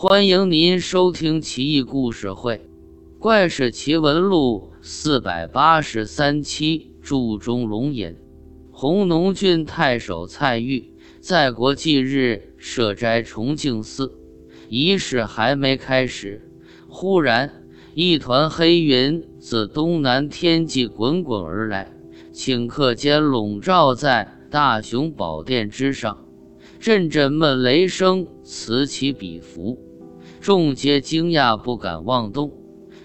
欢迎您收听《奇异故事会·怪事奇闻录》四百八十三期。注中龙吟，弘农郡太守蔡玉在国祭日设斋崇敬寺，仪式还没开始，忽然一团黑云自东南天际滚滚而来，顷刻间笼罩在大雄宝殿之上，阵阵闷雷声此起彼伏，众皆惊讶不敢妄动，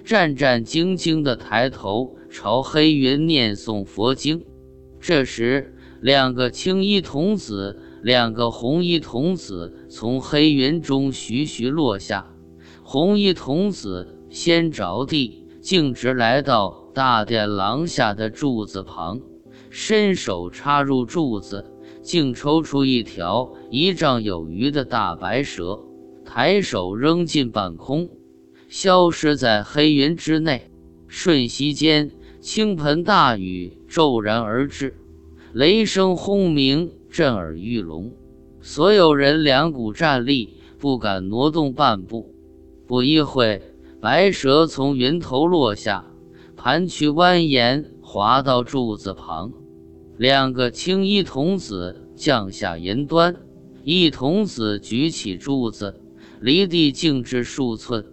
战战兢兢地抬头。朝黑云念诵佛经，这时，两个青衣童子，两个红衣童子从黑云中徐徐落下。红衣童子先着地，径直来到大殿廊下的柱子旁，伸手插入柱子，竟抽出一条一丈有余的大白蛇，抬手扔进半空，消失在黑云之内。瞬息间。倾盆大雨骤然而至，雷声轰鸣，震耳欲聋。所有人两股战立，不敢挪动半步。不一会，白蛇从云头落下，盘曲蜿蜒，滑到柱子旁。两个青衣童子降下云端，一童子举起柱子，离地静至数寸；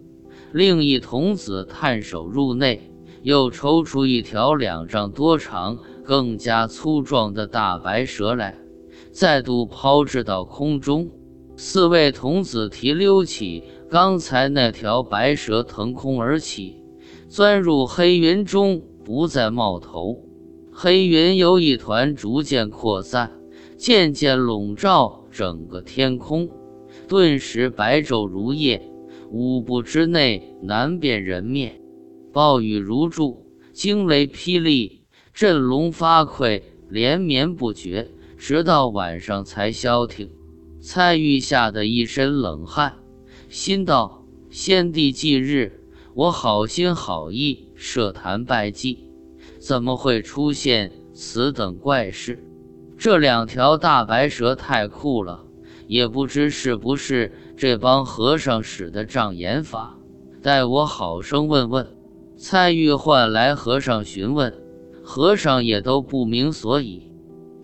另一童子探手入内。又抽出一条两丈多长、更加粗壮的大白蛇来，再度抛掷到空中。四位童子提溜起刚才那条白蛇，腾空而起，钻入黑云中，不再冒头。黑云由一团逐渐扩散，渐渐笼罩整个天空，顿时白昼如夜，五步之内难辨人面。暴雨如注，惊雷霹雳，震聋发聩，连绵不绝，直到晚上才消停。蔡玉吓得一身冷汗，心道：先帝忌日，我好心好意设坛拜祭，怎么会出现此等怪事？这两条大白蛇太酷了，也不知是不是这帮和尚使的障眼法，待我好生问问。蔡玉唤来和尚询问，和尚也都不明所以。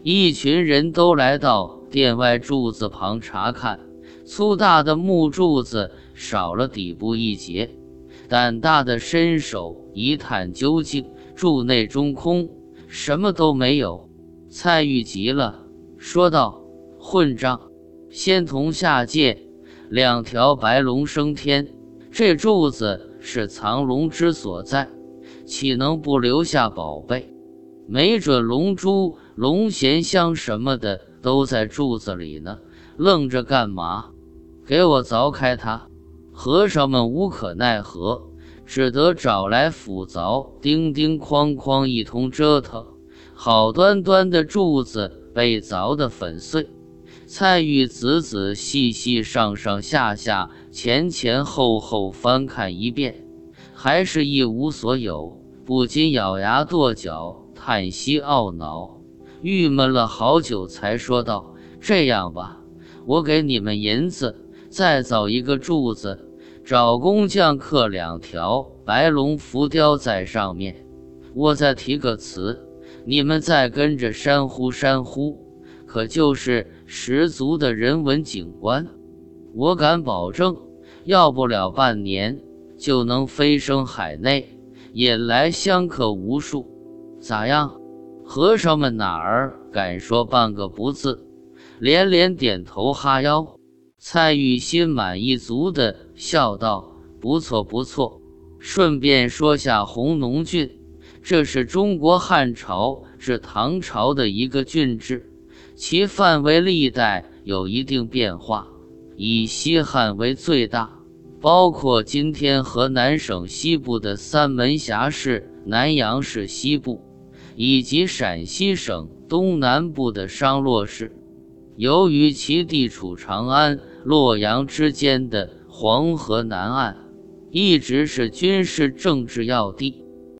一群人都来到殿外柱子旁查看，粗大的木柱子少了底部一截，胆大的伸手一探究竟，柱内中空，什么都没有。蔡玉急了，说道：“混账！仙童下界，两条白龙升天，这柱子……”是藏龙之所在，岂能不留下宝贝？没准龙珠、龙涎香什么的都在柱子里呢。愣着干嘛？给我凿开它！和尚们无可奈何，只得找来斧凿，叮叮哐哐一通折腾，好端端的柱子被凿得粉碎。蔡玉仔仔细细、上上下下、前前后后翻看一遍，还是一无所有，不禁咬牙跺脚，叹息懊恼，郁闷了好久，才说道：“这样吧，我给你们银子，再造一个柱子，找工匠刻两条白龙浮雕在上面，我再题个词，你们再跟着山呼山呼。”可就是十足的人文景观，我敢保证，要不了半年就能飞升海内，引来香客无数。咋样？和尚们哪儿敢说半个不字，连连点头哈腰。蔡玉心满意足的笑道：“不错不错。”顺便说下红农郡，这是中国汉朝至唐朝的一个郡治。其范围历代有一定变化，以西汉为最大，包括今天河南省西部的三门峡市、南阳市西部，以及陕西省东南部的商洛市。由于其地处长安、洛阳之间的黄河南岸，一直是军事政治要地，